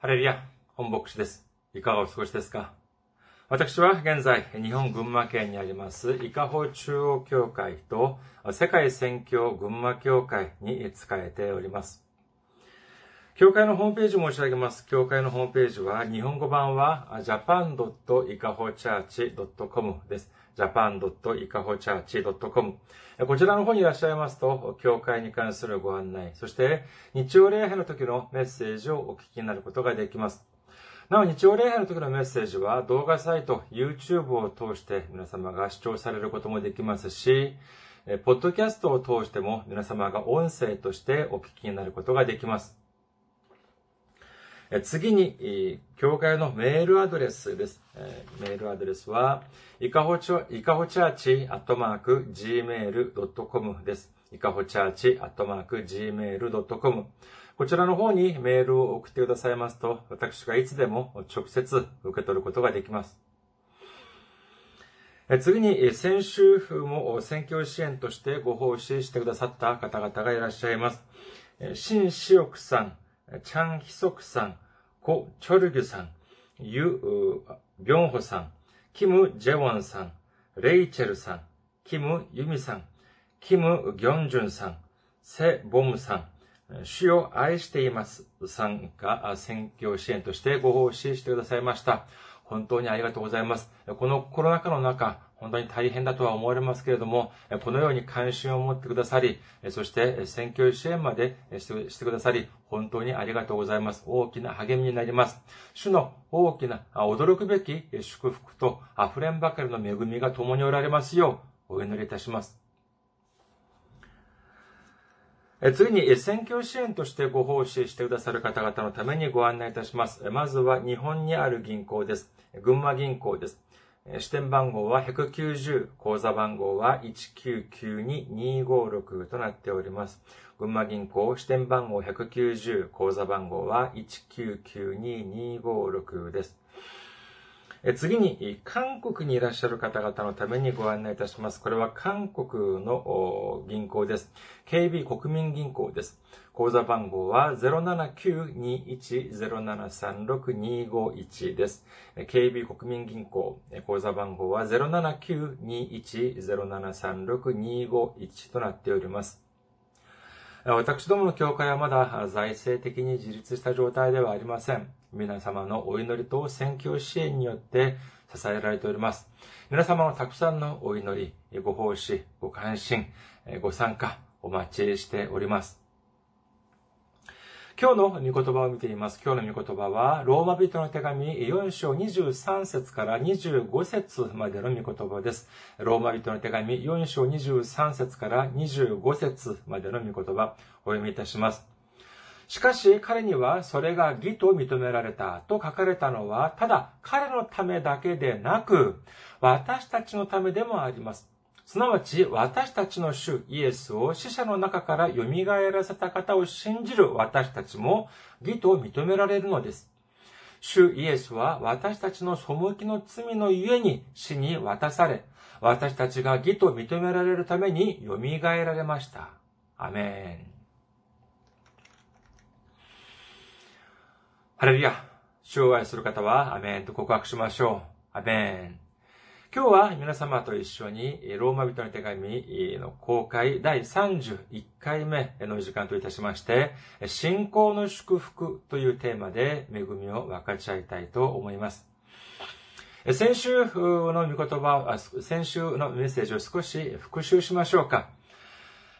ハレルヤ、本牧師です。いかがお過ごしですか？私は現在、日本群馬県にあります、伊香保中央教会と世界宣教群馬教会に仕えております。教会のホームページ申し上げます。教会のホームページは、日本語版は japan.ikahochurch.com です。japan.ikahochurch.com こちらの方にいらっしゃいますと、教会に関するご案内、そして日曜礼拝の時のメッセージをお聞きになることができます。なお、日曜礼拝の時のメッセージは動画サイト、YouTube を通して皆様が視聴されることもできますし、ポッドキャストを通しても皆様が音声としてお聞きになることができます。次に、教会のメールアドレスです。メールアドレスは、いかほチャーチアットマーク gmail.com です。いかほチャーチアットマーク gmail.com こちらの方にメールを送ってくださいますと、私がいつでも直接受け取ることができます。次に、先週も選挙支援としてご奉仕してくださった方々がいらっしゃいます。シン・シオクさん、チャン・ヒソクさん、コ・チョルギュさん、ユ・ビョンホさん、キム・ジェウォンさん、レイチェルさん、キム・ユミさん、キム・ギョンジュンさん、セ・ボムさん、主を愛していますさんが選挙支援としてご奉仕してくださいました。本当にありがとうございます。このコロナ禍の中、本当に大変だとは思われますけれども、このように関心を持ってくださり、そして選挙支援までしてくださり、本当にありがとうございます。大きな励みになります。主の大きな驚くべき祝福と溢れんばかりの恵みが共におられますよう、お祈りいたします。次に、選挙支援としてご奉仕してくださる方々のためにご案内いたします。まずは日本にある銀行です。群馬銀行です。支店番号は190、口座番号は1992256となっております。群馬銀行支店番号190、口座番号は1992256です。次に、韓国にいらっしゃる方々のためにご案内いたします。これは韓国の銀行です。KB 国民銀行です。口座番号は079-21-0736-251です。KB 国民銀行、口座番号は079-21-0736-251となっております。私どもの教会はまだ財政的に自立した状態ではありません。皆様のお祈りと宣教支援によって支えられております。皆様のたくさんのお祈り、ご奉仕、ご関心、ご参加、お待ちしております。今日の御言葉を見ています。今日の御言葉は、ローマ人の手紙4章23節から25節までの御言葉です。ローマ人の手紙4章23節から25節までの御言葉、お読みいたします。しかし彼にはそれが義と認められたと書かれたのは、ただ彼のためだけでなく、私たちのためでもあります。すなわち、私たちの主イエスを死者の中から蘇らせた方を信じる私たちも義と認められるのです。主イエスは私たちの背きの罪のゆえに死に渡され、私たちが義と認められるために蘇られました。アメン。ハレルヤ。主を愛する方は、アメンと告白しましょう。アメン。今日は皆様と一緒にローマ人の手紙の公開第31回目の時間といたしまして、信仰の祝福というテーマで恵みを分かち合いたいと思います。先週の御言葉、先週のメッセージを少し復習しましょうか。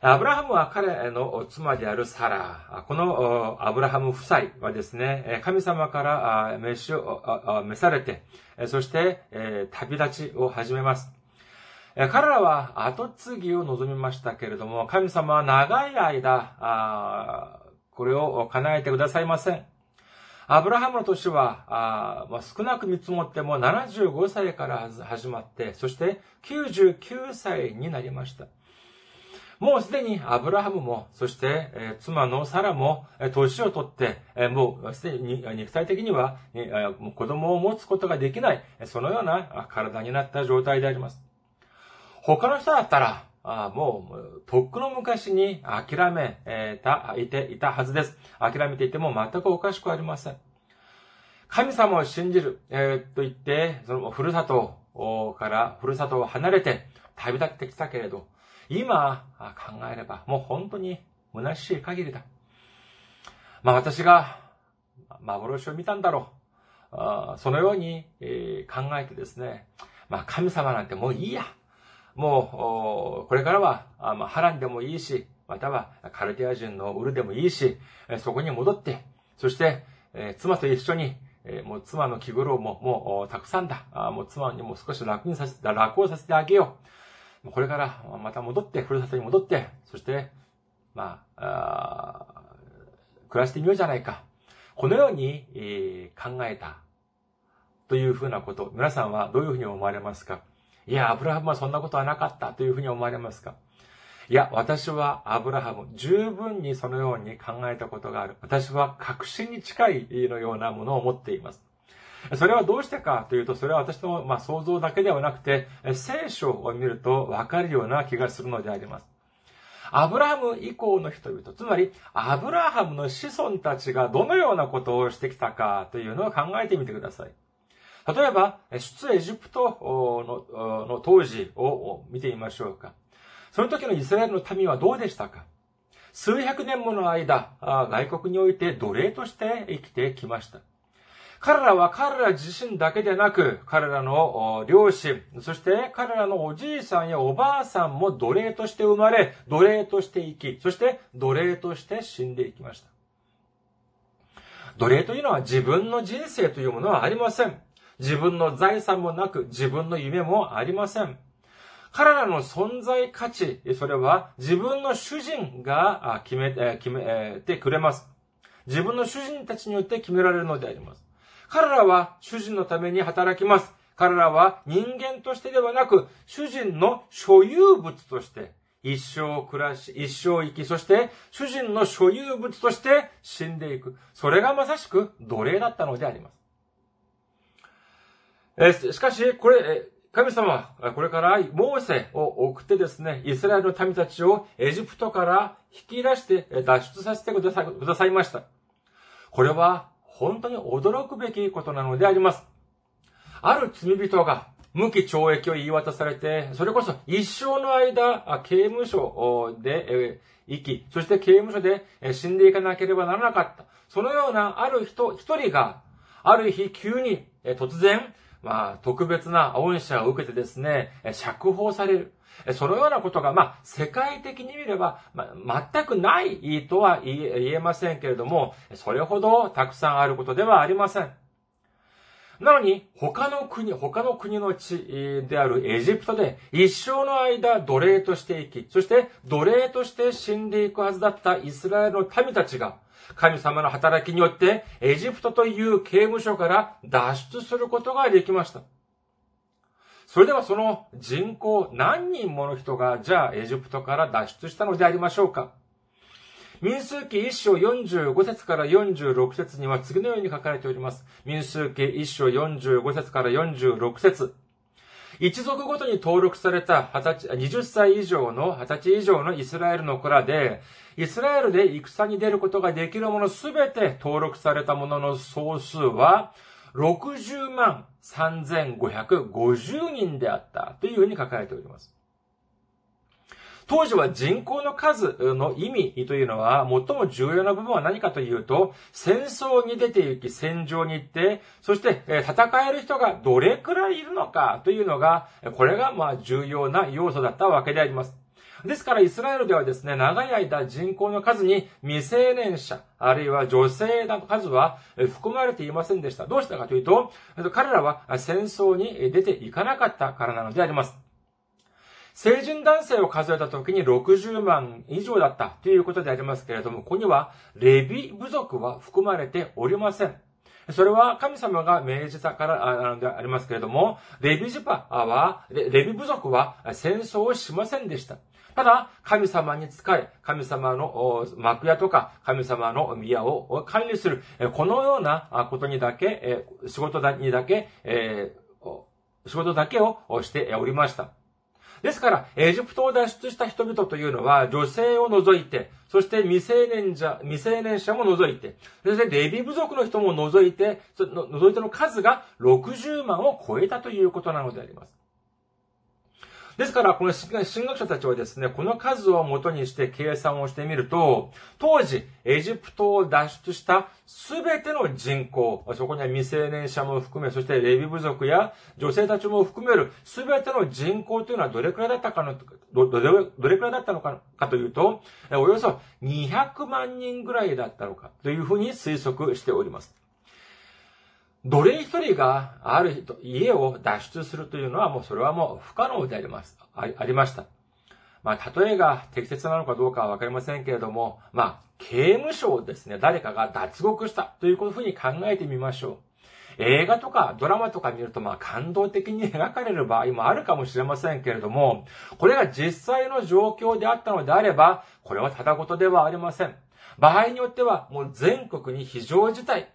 アブラハムは彼の妻であるサラ。このアブラハム夫妻はですね、神様から召し召されて、そして旅立ちを始めます。彼らは後継ぎを望みましたけれども、神様は長い間、これを叶えてくださいません。アブラハムの年は、少なく見積もっても75歳から始まって、そして99歳になりました。もうすでにアブラハムも、そして、え、妻のサラも、えー、年をとって、え、もうすでに肉体的には、えー、子供を持つことができない、そのような体になった状態であります。他の人だったら、あもう、とっくの昔に諦めた、いて、いたはずです。諦めていても全くおかしくありません。神様を信じる、えー、と言って、そのふるさとから、ふるさとを離れて旅立ってきたけれど、今考えればもう本当に虚しい限りだ。まあ私が幻を見たんだろう。あそのように、え考えてですね、まあ神様なんてもういいや。もう、これからは、あまあ、ハランでもいいし、またはカルティア人のウルでもいいし、そこに戻って、そして、え妻と一緒に、えもう妻の気苦労ももうたくさんだ。あもう妻にも少し楽にさせて、楽をさせてあげよう。これからまた戻って、ふるさとに戻って、そして、まあ、あ暮らしてみようじゃないか。このように、えー、考えた。というふうなこと、皆さんはどういうふうに思われますか？いや、アブラハムはそんなことはなかったというふうに思われますか？いや、私はアブラハム、十分にそのように考えたことがある。私は確信に近いのようなものを持っています。それはどうしてかというと、それは私の、ま、想像だけではなくて、聖書を見るとわかるような気がするのであります。アブラハム以降の人々、つまり、アブラハムの子孫たちがどのようなことをしてきたかというのを考えてみてください。例えば、出エジプトの当時を見てみましょうか。その時のイスラエルの民はどうでしたか数百年もの間、外国において奴隷として生きてきました。彼らは彼ら自身だけでなく、彼らの両親、そして彼らのおじいさんやおばあさんも奴隷として生まれ、奴隷として生き、そして奴隷として死んでいきました。奴隷というのは自分の人生というものはありません。自分の財産もなく、自分の夢もありません。彼らの存在価値、それは自分の主人が決め決めてくれます。自分の主人たちによって決められるのであります。彼らは主人のために働きます。彼らは人間としてではなく、主人の所有物として、一生暮らし、一生生き、そして主人の所有物として死んでいく。それがまさしく奴隷だったのであります。えしかし、これ、神様はこれからモーセを送ってですね、イスラエルの民たちをエジプトから引き出して脱出させてくださくださいました。これは本当に驚くべきことなのであります。ある罪人が無期懲役を言い渡されて、それこそ一生の間、刑務所で生き、そして刑務所で死んでいかなければならなかった。そのようなある人一人が、ある日急に突然まあ、特別な恩赦を受けてですね、釈放される。そのようなことが、まあ、世界的に見れば、まあ、全くないとは言えませんけれども、それほどたくさんあることではありません。なのに、他の国、他の国の地であるエジプトで一生の間奴隷として生き、そして奴隷として死んでいくはずだったイスラエルの民たちが、神様の働きによって、エジプトという刑務所から脱出することができました。それではその人口何人もの人が、じゃあエジプトから脱出したのでありましょうか？民数記一章45節から46節には次のように書かれております。民数記一章45節から46節一族ごとに登録された20 20歳以上の、20歳以上のイスラエルの子らで、イスラエルで戦に出ることができるものすべて登録されたものの総数は、60万3550人であったというふうに書かれております。当時は人口の数の意味というのは、最も重要な部分は何かというと、戦争に出て行き、戦場に行って、そして戦える人がどれくらいいるのかというのが、これがまあ重要な要素だったわけであります。ですからイスラエルではですね、長い間人口の数に未成年者、あるいは女性の数は含まれていませんでした。どうしたかというと、彼らは戦争に出ていかなかったからなのであります。成人男性を数えた時に60万以上だったということでありますけれども、ここにはレビ部族は含まれておりません。それは神様が命じたからなのでありますけれども、レビジパは、レビ部族は戦争をしませんでした。ただ、神様に仕え、神様の幕屋とか、神様の宮を管理する、このようなことにだけ、仕事にだけ、仕事だけをしておりました。ですから、エジプトを脱出した人々というのは、女性を除いて、そして未成年者、未成年者も除いて、そしてレビ部族の人も除いて、除いての数が60万を超えたということなのであります。ですから、この神学者たちはですね、この数を元にして計算をしてみると、当時、エジプトを脱出したすべての人口、そこには未成年者も含め、そしてレビ部族や女性たちも含めるすべての人口というのはどれくらいだったかの、ど、どれ、どれくらいだったのかかというと、およそ200万人ぐらいだったのかというふうに推測しております。奴隷一人がある、家を脱出するというのはもうそれはもう不可能であります。ありました。まあ、例えが適切なのかどうかはわかりませんけれども、まあ、刑務所をですね、誰かが脱獄したというふうに考えてみましょう。映画とかドラマとか見ると、まあ、感動的に描かれる場合もあるかもしれませんけれども、これが実際の状況であったのであれば、これはただ事ではありません。場合によっては、もう全国に非常事態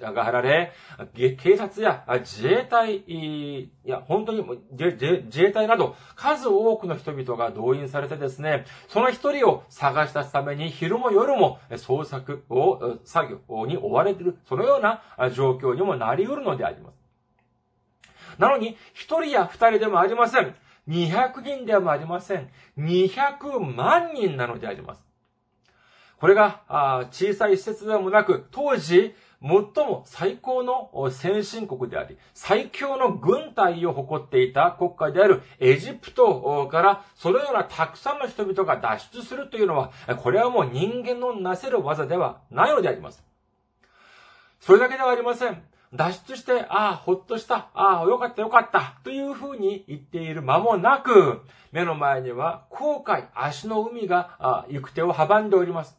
が貼られ、警察や自衛隊、いや、本当に自衛隊など、数多くの人々が動員されてですね、その一人を探し出すために昼も夜も捜索を、作業に追われている、そのような状況にもなり得るのであります。なのに、一人や二人でもありません。200人でもありません。200万人なのであります。これが小さい施設でもなく、当時、最も最高の先進国であり、最強の軍隊を誇っていた国家であるエジプトから、そのようなたくさんの人々が脱出するというのは、これはもう人間のなせる技ではないのであります。それだけではありません。脱出して、ああ、ほっとした、ああ、よかったよかった、というふうに言っている間もなく、目の前には後悔、足の海が行く手を阻んでおります。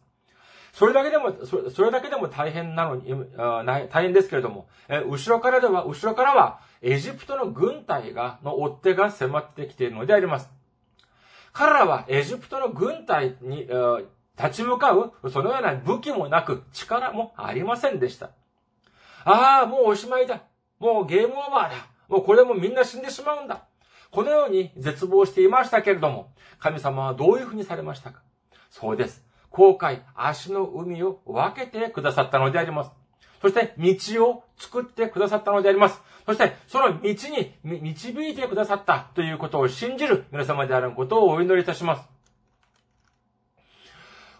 それだけでも、それだけでも大変なのに、大変ですけれども、後ろからでは、後ろからは、エジプトの軍隊が、の追っ手が迫ってきているのであります。彼らはエジプトの軍隊に立ち向かう、そのような武器もなく、力もありませんでした。ああ、もうおしまいだ。もうゲームオーバーだ。もうこれもみんな死んでしまうんだ。このように絶望していましたけれども、神様はどういうふうにされましたか？そうです。航海、足の海を分けてくださったのであります。そして道を作ってくださったのであります。そしてその道に導いてくださったということを信じる皆様であることをお祈りいたします。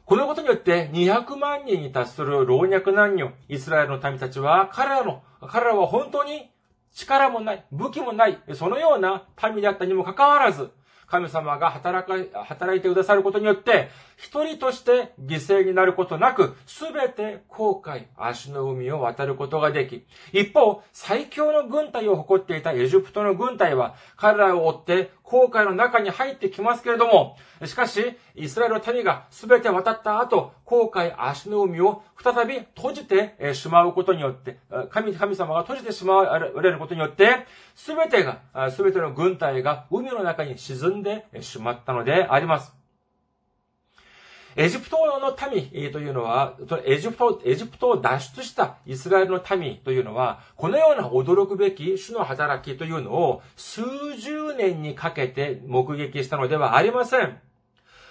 このことによって200万人に達する老若男女、イスラエルの民たちは彼らの、彼らは本当に力もない、武器もない、そのような民であったにもかかわらず、神様が働か、働いてくださることによって、一人として犠牲になることなく、すべて航海、足の海を渡ることができ、一方、最強の軍隊を誇っていたエジプトの軍隊は、彼らを追って航海の中に入ってきますけれども、しかし、イスラエルの民が全て渡った後、航海、足の海を再び閉じてしまうことによって、神、神様が閉じてしまわれることによって、全てが、全ての軍隊が海の中に沈んでしまったのであります。エジプトの民というのは、エジプト、エジプトを脱出したイスラエルの民というのは、このような驚くべき主の働きというのを数十年にかけて目撃したのではありません。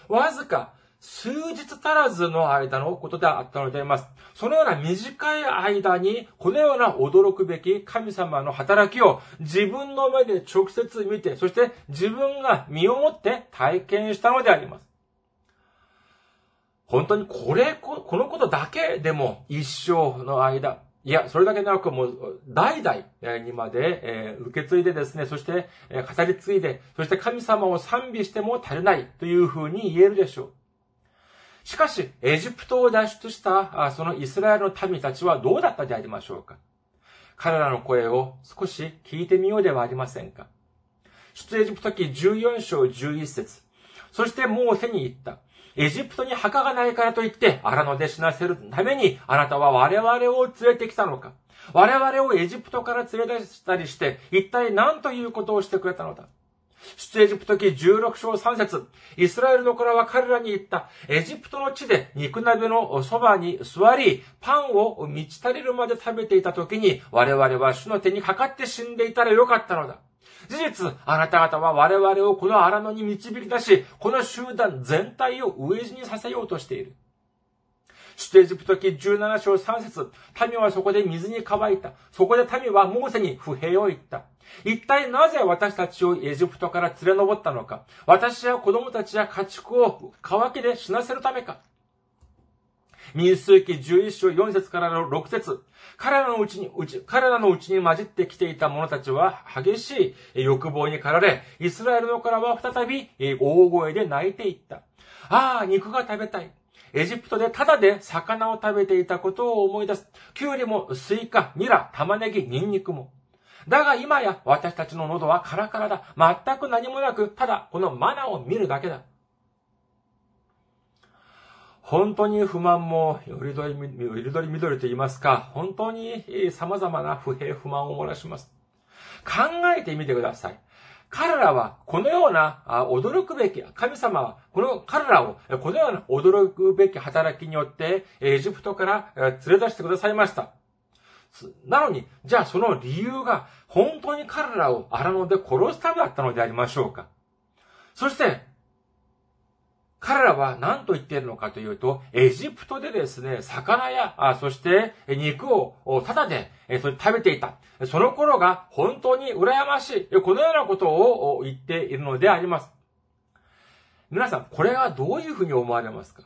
わずか数日足らずの間のことであったのであります。そのような短い間に、このような驚くべき神様の働きを自分の目で直接見て、そして自分が身をもって体験したのであります。本当にこれ、このことだけでも一生の間、いや、それだけでなく、もう、代々にまで、え受け継いでですね、そして、え語り継いで、そして神様を賛美しても足りないというふうに言えるでしょう。しかし、エジプトを脱出した、そのイスラエルの民たちはどうだったでありましょうか彼らの声を少し聞いてみようではありませんか出エジプト記14章11節そしてもう手に言った。エジプトに墓がないからといって、荒野で死なせるために、あなたは我々を連れてきたのか。我々をエジプトから連れ出したりして、一体何ということをしてくれたのだ。出エジプト記16章3節イスラエルの子らは彼らに言った。エジプトの地で肉鍋のそばに座り、パンを満ち足りるまで食べていた時に、我々は主の手にかかって死んでいたらよかったのだ。事実、あなた方は我々をこの荒野に導き出し、この集団全体を飢え死にさせようとしている。出エジプト記17章3節民はそこで水に乾いた。そこで民はモーセに不平を言った。一体なぜ私たちをエジプトから連れ上ったのか？私や子供たちや家畜を乾きで死なせるためか？民数記11章4節からの6節彼らのうちに、うち、彼らのうちに混じってきていた者たちは激しい欲望に駆られ、イスラエルの子らは再び大声で泣いて言った。ああ、肉が食べたい。エジプトでただで魚を食べていたことを思い出す。キュウリもスイカ、ニラ、玉ねぎ、ニンニクも。だが今や私たちの喉はカラカラだ。全く何もなく、ただこのマナを見るだけだ。本当に不満も、よりどり、よりどり緑と言いますか、本当に様々な不平不満を漏らします。考えてみてください。彼らはこのような驚くべき、神様はこの彼らをこのような驚くべき働きによってエジプトから連れ出してくださいました。なのに、じゃあその理由が本当に彼らを荒野で殺すためだったのでありましょうかそして、彼らは何と言っているのかというと、エジプトでですね、魚や、あそして肉をただでそれ食べていた。その頃が本当に羨ましい。このようなことを言っているのであります。皆さん、これはどういうふうに思われますか？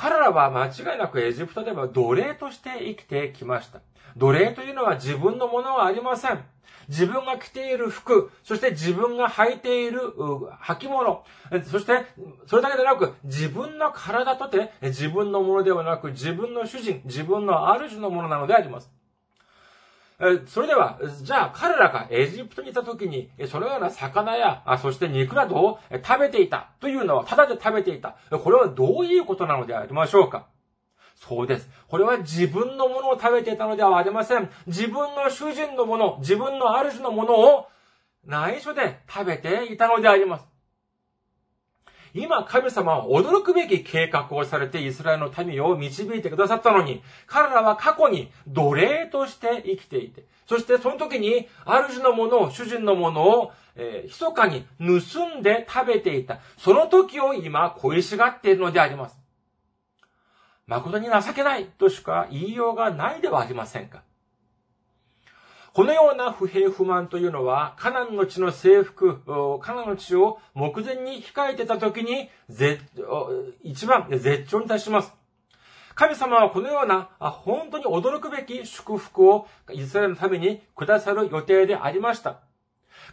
彼らは間違いなくエジプトでは奴隷として生きてきました。奴隷というのは自分のものはありません。自分が着ている服、そして自分が履いている履物、そしてそれだけでなく自分の体とて自分のものではなく自分の主人、自分の主のものなのであります。それでは、じゃあ彼らがエジプトにいた時に、そのような魚や、そして肉などを食べていたというのは、ただで食べていた。これはどういうことなのでありましょうか？そうです。これは自分のものを食べていたのではありません。自分の主人のもの、自分の主のものを内緒で食べていたのであります。今、神様は驚くべき計画をされてイスラエルの民を導いてくださったのに、彼らは過去に奴隷として生きていて、そしてその時に、主のものを、主人のものを、えー、密かに盗んで食べていた。その時を今、恋しがっているのであります。誠に情けないとしか言いようがないではありませんか。このような不平不満というのは、カナンの地の征服、カナンの地を目前に控えてた時に、一番絶頂に達します。神様はこのような、本当に驚くべき祝福をイスラエルのためにくださる予定でありました。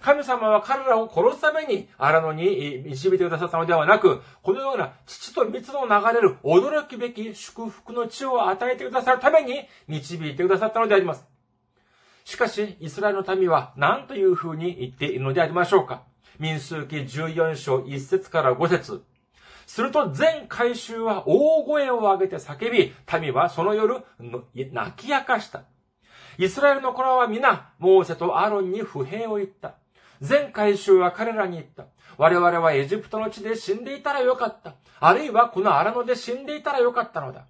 神様は彼らを殺すために荒野に導いてくださったのではなく、このような父と蜜の流れる驚くべき祝福の地を与えてくださるために導いてくださったのであります。しかし、イスラエルの民は何というふうに言っているのでありましょうか？民数記14章1節から5節すると全回収は大声を上げて叫び、民はその夜、泣き明かした。イスラエルの子らは皆、モーセとアロンに不平を言った。全回収は彼らに言った。我々はエジプトの地で死んでいたらよかった。あるいはこの荒野で死んでいたらよかったのだ。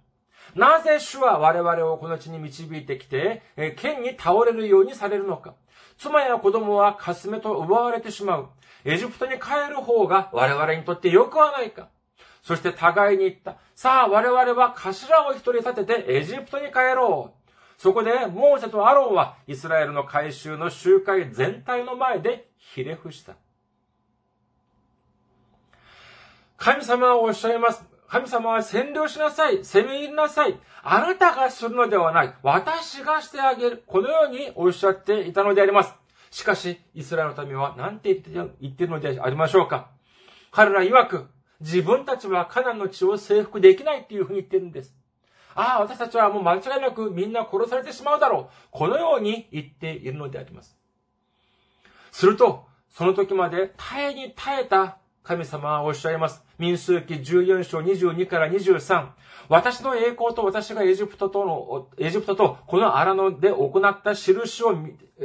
なぜ主は我々をこの地に導いてきて、剣に倒れるようにされるのか。妻や子供はかすめと奪われてしまう。エジプトに帰る方が我々にとってよくはないか。そして互いに言った。さあ我々は頭を一人立ててエジプトに帰ろう。そこで、モーセとアロンは、イスラエルの改宗の集会全体の前でひれ伏した。神様はおっしゃいます。神様は占領しなさい。攻め入りなさい。あなたがするのではない。私がしてあげる。このようにおっしゃっていたのであります。しかし、イスラエルの民は何て言っているのでありましょうか彼ら曰く、自分たちはカナンの地を征服できないっていうふうに言ってるんです。ああ、私たちはもう間違いなくみんな殺されてしまうだろう。このように言っているのであります。すると、その時まで耐えに耐えた神様はおっしゃいます。民数記14章22から23。私の栄光と私がエジプトとの、エジプトとこの荒野で行った印を、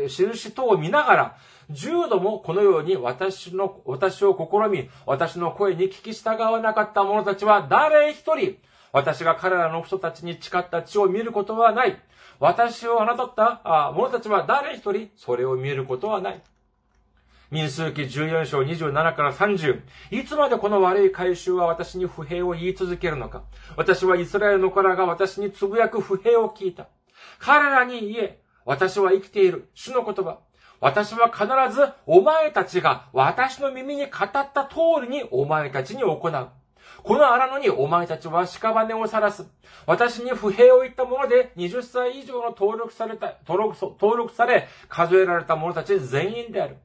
印等を見ながら、十度もこのように私の、私を試み、私の声に聞き従わなかった者たちは誰一人、私が彼らの人たちに誓った地を見ることはない。私を侮った者たちは誰一人それを見ることはない。民数記14章27から30。いつまでこの悪い回収は私に不平を言い続けるのか。私はイスラエルの子らが私につぶやく不平を聞いた。彼らに言え、私は生きている。主の言葉。私は必ずお前たちが私の耳に語った通りにお前たちに行う。この荒野にお前たちは屍を晒す。私に不平を言ったもので20歳以上の登録された、登録、登録され、数えられた者たち全員である。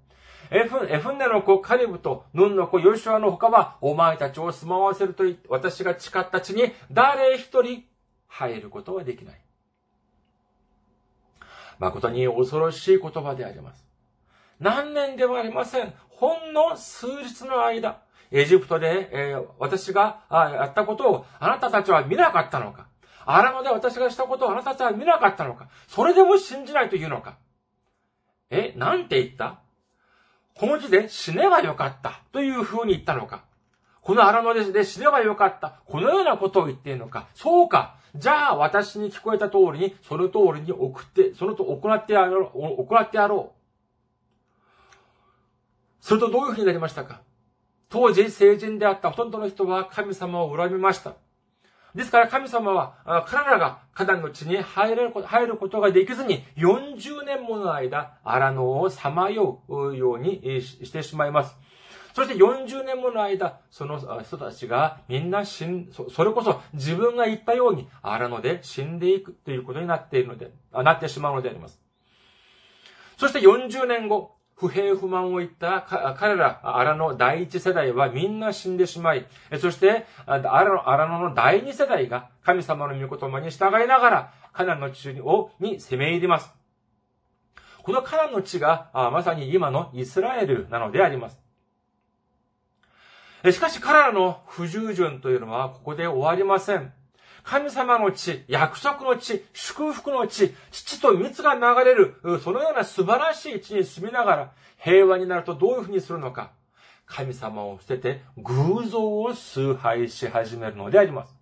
エフエフンネの子カリブとヌンの子ヨシュアの他はお前たちを住まわせると言って私が誓った地に誰一人入ることはできない。誠に恐ろしい言葉であります。何年ではありません。ほんの数日の間、エジプトで、えー、私がやったことをあなたたちは見なかったのか荒野で私がしたことをあなたたちは見なかったのかそれでも信じないというのかえ、なんて言った？この字で死ねばよかったという風に言ったのかこの荒野で死ねばよかった。このようなことを言っているのかそうかじゃあ私に聞こえた通りに、その通りに送って、そのと行ってやろう、行ってやろう。それとどういうふうになりましたか当時成人であったほとんどの人は神様を恨みました。ですから神様は、彼らがカナンの地に入れる入ることができずに、40年もの間、荒野をさまようようにしてしまいます。そして40年もの間、その人たちがみんな死ん、それこそ自分が言ったように荒野で死んでいくということになっているので、なってしまうのであります。そして40年後、不平不満を言った彼ら、荒野第一世代はみんな死んでしまい、そして、荒野の第二世代が神様の御言葉に従いながら、カナンの地をに攻め入ります。このカナンの地が、まさに今のイスラエルなのであります。しかし彼らの不従順というのはここで終わりません。神様の地、約束の地、祝福の地、父と蜜が流れる、そのような素晴らしい地に住みながら、平和になるとどういうふうにするのか。神様を捨てて偶像を崇拝し始めるのであります。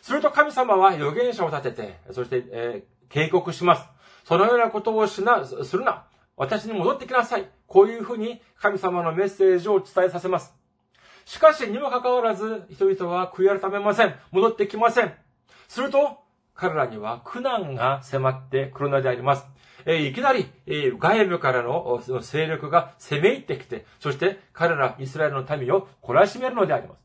すると神様は預言者を立てて、そして、えー、警告します。そのようなことをしな、するな。私に戻ってきなさい。こういうふうに神様のメッセージを伝えさせます。しかし、にもかかわらず、人々は悔い改めません。戻ってきません。すると、彼らには苦難が迫ってくるのであります。えー、いきなり、えー、外部からの勢力が攻め入ってきて、そして彼らイスラエルの民を懲らしめるのであります。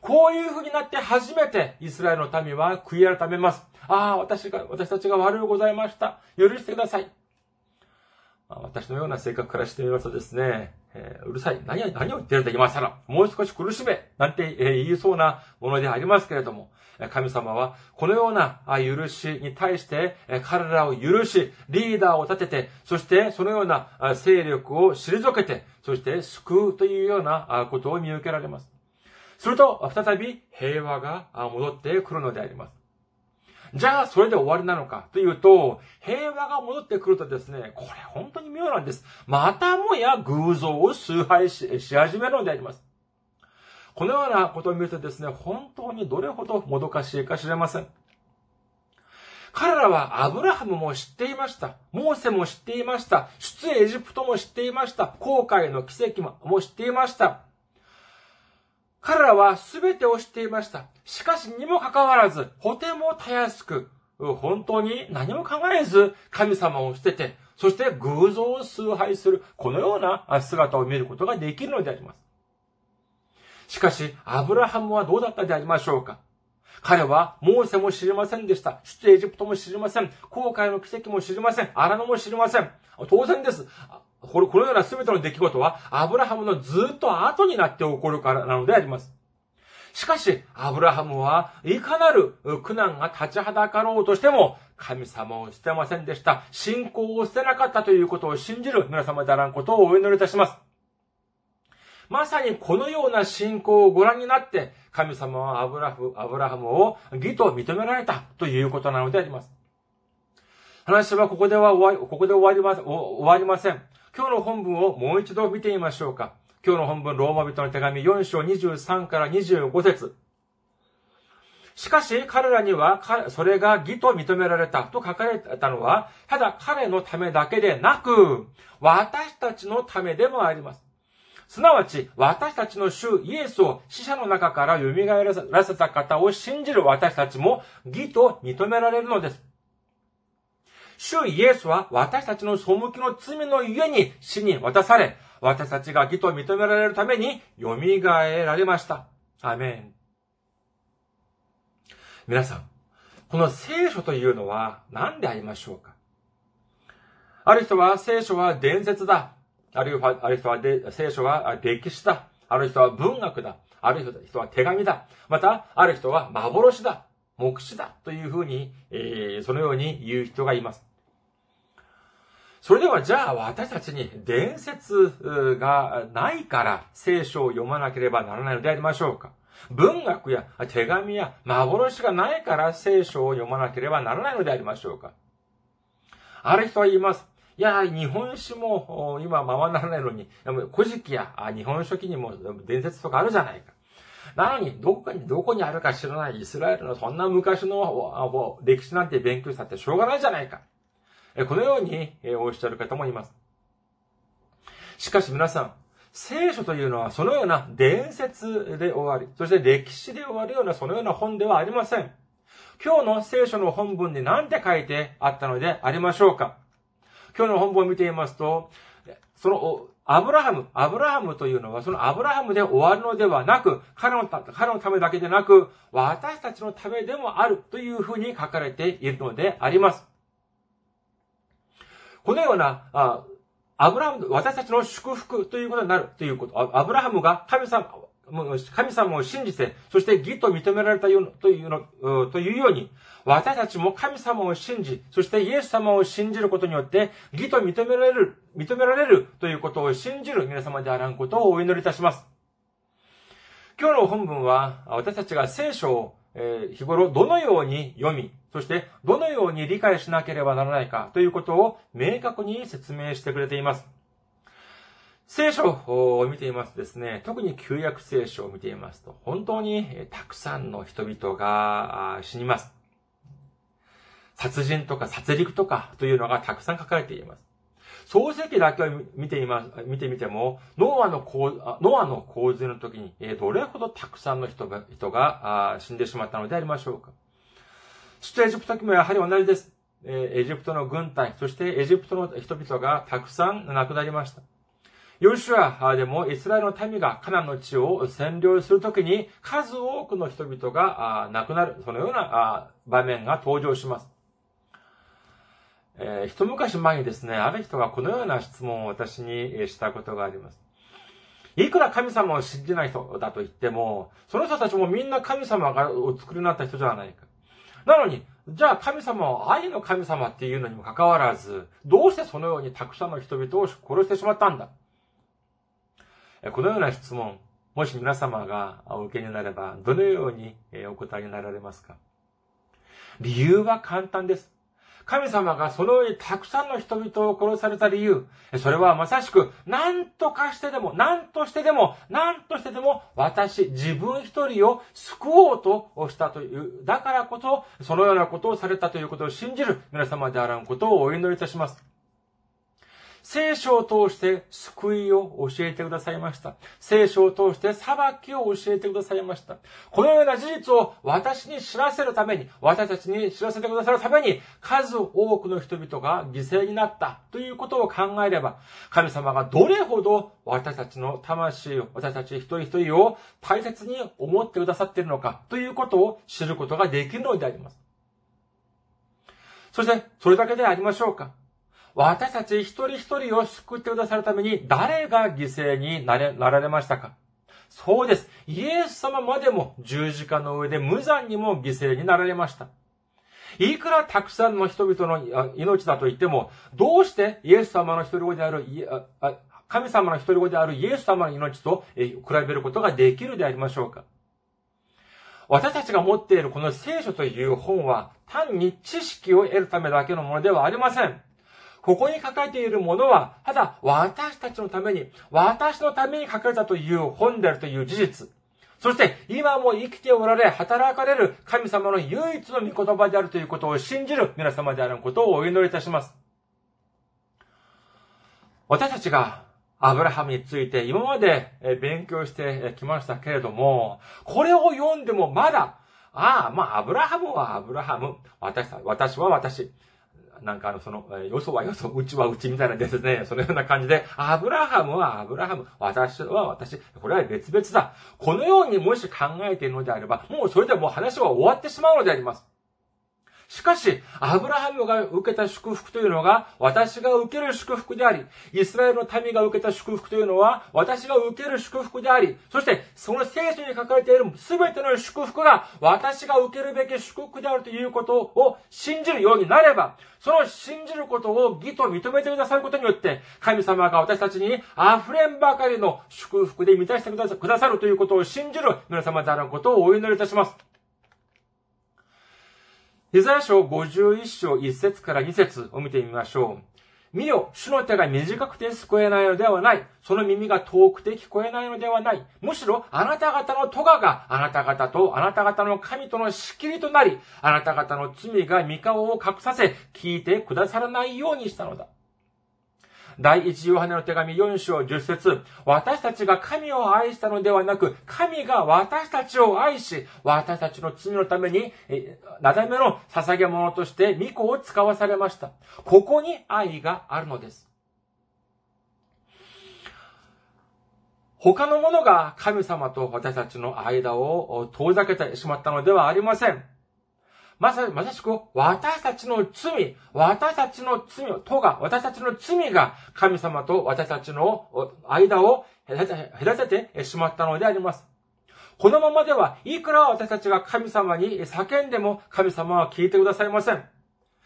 こういう風になって初めてイスラエルの民は悔い改めます。ああ、私が、私たちが悪うございました。許してください。私のような性格からしてみますとですね、えー、うるさい。何を、何を言ってるんだ、今更。もう少し苦しめ。なんて、えー、言いそうなものでありますけれども、神様は、このような許しに対して、彼らを許し、リーダーを立てて、そしてそのような勢力を退けて、そして救うというようなことを見受けられます。すると、再び平和が戻ってくるのであります。じゃあ、それで終わりなのかというと、平和が戻ってくるとですね、これ本当に妙なんです。またもや偶像を崇拝しし始めるのであります。このようなことを見るとですね、本当にどれほどもどかしいか知れません。彼らはアブラハムも知っていました。モーセも知っていました。出エジプトも知っていました。航海の奇跡も知っていました。彼らは全てを知っていました。しかしにもかかわらず、とてもたやすく、本当に何も考えず、神様を捨てて、そして偶像を崇拝する、このような姿を見ることができるのであります。しかし、アブラハムはどうだったでありましょうか彼は、モーセも知りませんでした。出エジプトも知りません。航海の奇跡も知りません。荒野も知りません。当然です。これ、このような全ての出来事は、アブラハムのずっと後になって起こるからなのであります。しかし、アブラハムはいかなる苦難が立ちはだかろうとしても、神様を捨てませんでした。信仰を捨てなかったということを信じる皆様であらんことをお祈りいたします。まさにこのような信仰をご覧になって、神様はアブラフアブラハムを義と認められたということなのであります。話はここでは終わり、ここで終わりま、終わりません。今日の本文をもう一度見てみましょうか。今日の本文、ローマ人の手紙4章23から25節しかし彼らには、それが義と認められたと書かれたのは、ただ彼のためだけでなく、私たちのためでもあります。すなわち、私たちの主イエスを死者の中から蘇らせた方を信じる私たちも義と認められるのです。主イエスは私たちの背きの罪のゆえに死に渡され、私たちが義と認められるために蘇られました。アメン。皆さん、この聖書というのは何でありましょうか？ある人は聖書は伝説だ。あるいは、ある人はで聖書は歴史だ。ある人は文学だ。ある人は手紙だ。また、ある人は幻だ。目視だ。というふうに、えー、そのように言う人がいます。それではじゃあ私たちに伝説がないから聖書を読まなければならないのでありましょうか文学や手紙や幻がないから聖書を読まなければならないのでありましょうかある人は言います。いや、日本史も今ままならないのに、古事記や日本書紀にも伝説とかあるじゃないか。なのに、どこかに、どこにあるか知らないイスラエルのそんな昔の歴史なんて勉強したってしょうがないじゃないか。このようにおっしゃる方もいます。しかし皆さん、聖書というのはそのような伝説で終わり、そして歴史で終わるようなそのような本ではありません。今日の聖書の本文に何て書いてあったのでありましょうか今日の本文を見ていますと、その、アブラハム、アブラハムというのは、そのアブラハムで終わるのではなく、彼の彼のためだけでなく、私たちのためでもあるというふうに書かれているのであります。このような、あアブラハム、私たちの祝福ということになるということ。アブラハムが神様、神様を信じて、そして義と認められたよというの、というように、私たちも神様を信じ、そしてイエス様を信じることによって、義と認められる、認められるということを信じる皆様であらんことをお祈りいたします。今日の本文は、私たちが聖書を、え日頃どのように読み、そしてどのように理解しなければならないかということを明確に説明してくれています。聖書を見ていますとですね、特に旧約聖書を見ていますと、本当にたくさんの人々が死にます。殺人とか殺戮とかというのがたくさん書かれています。創世記だけを見ています、見てみても、ノアの洪ノアの洪水の時に、どれほどたくさんの人が人が死んでしまったのでありましょうか。出エジプト記もやはり同じです。エジプトの軍隊、そしてエジプトの人々がたくさん亡くなりました。ヨシュアでもイスラエルの民がカナンの地を占領するときに数多くの人々が亡くなる、そのような場面が登場します。えー、一昔前にですね、ある人がこのような質問を私にしたことがあります。いくら神様を信じない人だと言っても、その人たちもみんな神様がお作りになった人じゃないか。なのに、じゃあ神様を愛の神様っていうのにもかかわらず、どうしてそのようにたくさんの人々を殺してしまったんだ？このような質問、もし皆様がお受けになれば、どのようにお答えになられますか？理由は簡単です。神様がその上にたくさんの人々を殺された理由、それはまさしく、何とかしてでも、何としてでも、何としてでも、私、自分一人を救おうとしたという、だからこそ、そのようなことをされたということを信じる皆様であらんことをお祈りいたします。聖書を通して救いを教えてくださいました。聖書を通して裁きを教えてくださいました。このような事実を私に知らせるために、私たちに知らせてくださるために、数多くの人々が犠牲になったということを考えれば、神様がどれほど私たちの魂を、私たち一人一人を大切に思ってくださっているのかということを知ることができるのであります。そして、それだけでありましょうか私たち一人一人を救ってくださるために誰が犠牲になれ、なられましたか？そうです。イエス様までも十字架の上で無残にも犠牲になられました。いくらたくさんの人々の命だと言っても、どうしてイエス様の一人子である、神様の一人子であるイエス様の命と比べることができるでありましょうか？私たちが持っているこの聖書という本は単に知識を得るためだけのものではありません。ここに書かれているものは、ただ私たちのために、私のために書かれたという本であるという事実。そして今も生きておられ、働かれる神様の唯一の御言葉であるということを信じる皆様であることをお祈りいたします。私たちがアブラハムについて今まで勉強してきましたけれども、これを読んでもまだ、ああ、まあ、アブラハムはアブラハム。私、私は私。なんかあの、その、よそはよそ、うちはうちみたいなですね、そのような感じで、アブラハムはアブラハム、私は私、これは別々だ。このようにもし考えているのであれば、もうそれでもう話は終わってしまうのであります。しかし、アブラハムが受けた祝福というのが、私が受ける祝福であり、イスラエルの民が受けた祝福というのは、私が受ける祝福であり、そして、その聖書に書かれている全ての祝福が、私が受けるべき祝福であるということを信じるようになれば、その信じることを義と認めてくださることによって、神様が私たちに溢れんばかりの祝福で満たしてくださるということを信じる皆様であることをお祈りいたします。イザヤ書51章1節から2節を見てみましょう。見よ、主の手が短くて救えないのではない。その耳が遠くて聞こえないのではない。むしろ、あなた方の咎があなた方とあなた方の神との仕切りとなり、あなた方の罪が御顔を隠させ、聞いてくださらないようにしたのだ。第一ヨハネの手紙4章10節私たちが神を愛したのではなく、神が私たちを愛し、私たちの罪のために、なだめの捧げ物として御子を使わされました。ここに愛があるのです。他のものが神様と私たちの間を遠ざけてしまったのではありません。まさ、まさしく、私たちの罪、私たちの罪、とが、私たちの罪が神様と私たちの間を隔ててしまったのであります。このままでは、いくら私たちが神様に叫んでも神様は聞いてくださいません。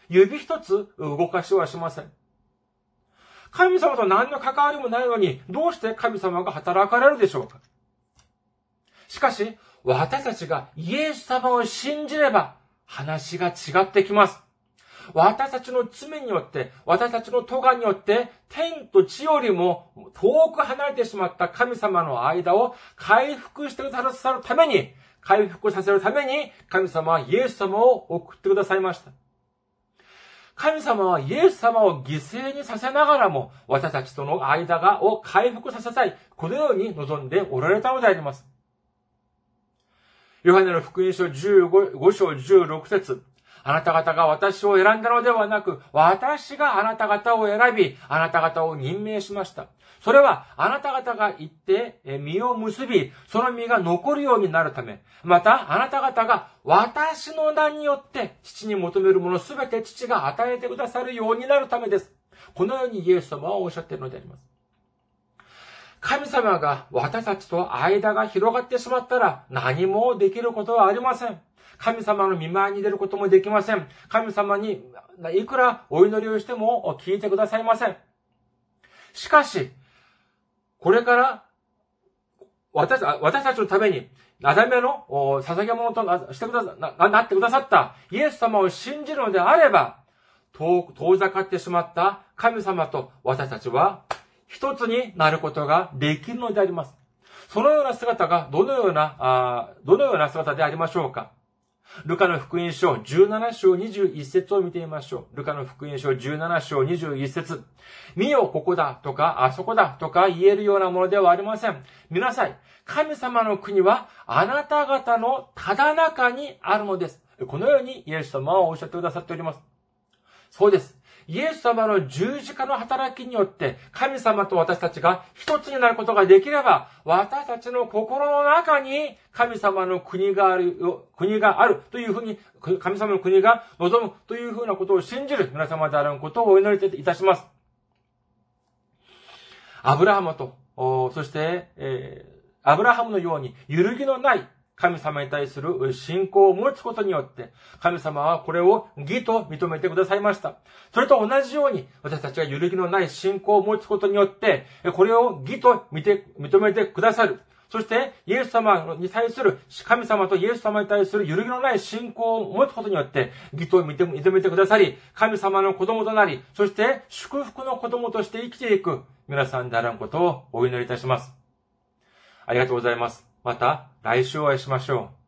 指一つ動かしはしません。神様と何の関わりもないのに、どうして神様が働かれるでしょうかしかし、私たちがイエス様を信じれば、話が違ってきます。私たちの罪によって、私たちの咎によって、天と地よりも遠く離れてしまった神様の間を回復してくださるために、回復させるために、神様はイエス様を送ってくださいました。神様はイエス様を犠牲にさせながらも、私たちとの間が、を回復させたい。このように望んでおられたのであります。ヨハネの福音書15章16節あなた方が私を選んだのではなく、私があなた方を選び、あなた方を任命しました。それは、あなた方が行って、実を結び、その実が残るようになるため、また、あなた方が私の名によって、父に求めるものすべて父が与えてくださるようになるためです。このようにイエス様はおっしゃっているのであります。神様が私たちと間が広がってしまったら何もできることはありません。神様の見舞いに出ることもできません。神様にいくらお祈りをしても聞いてくださいません。しかし、これから私私たちのために、なだめの捧げ物としてくださ、なってくださったイエス様を信じるのであれば、遠ざかってしまった神様と私たちは一つになることができるのであります。そのような姿がどのような、あどのような姿でありましょうかルカの福音書17章21節を見てみましょう。ルカの福音書17章21節見よ、ここだとか、あそこだとか言えるようなものではありません。見なさい。神様の国はあなた方のただ中にあるのです。このようにイエス様はおっしゃってくださっております。そうです。イエス様の十字架の働きによって、神様と私たちが一つになることができれば、私たちの心の中に神様の国がある、国があるというふうに、神様の国が望むというふうなことを信じる皆様であることをお祈りいたします。アブラハムと、そして、えー、アブラハムのように揺るぎのない神様に対する信仰を持つことによって、神様はこれを義と認めてくださいました。それと同じように、私たちが揺るぎのない信仰を持つことによって、これを義と認めてくださる。そして、イエス様に対する、神様とイエス様に対する揺るぎのない信仰を持つことによって、義と認めてくださり、神様の子供となり、そして祝福の子供として生きていく皆さんであらんことをお祈りいたします。ありがとうございます。また来週お会いしましょう。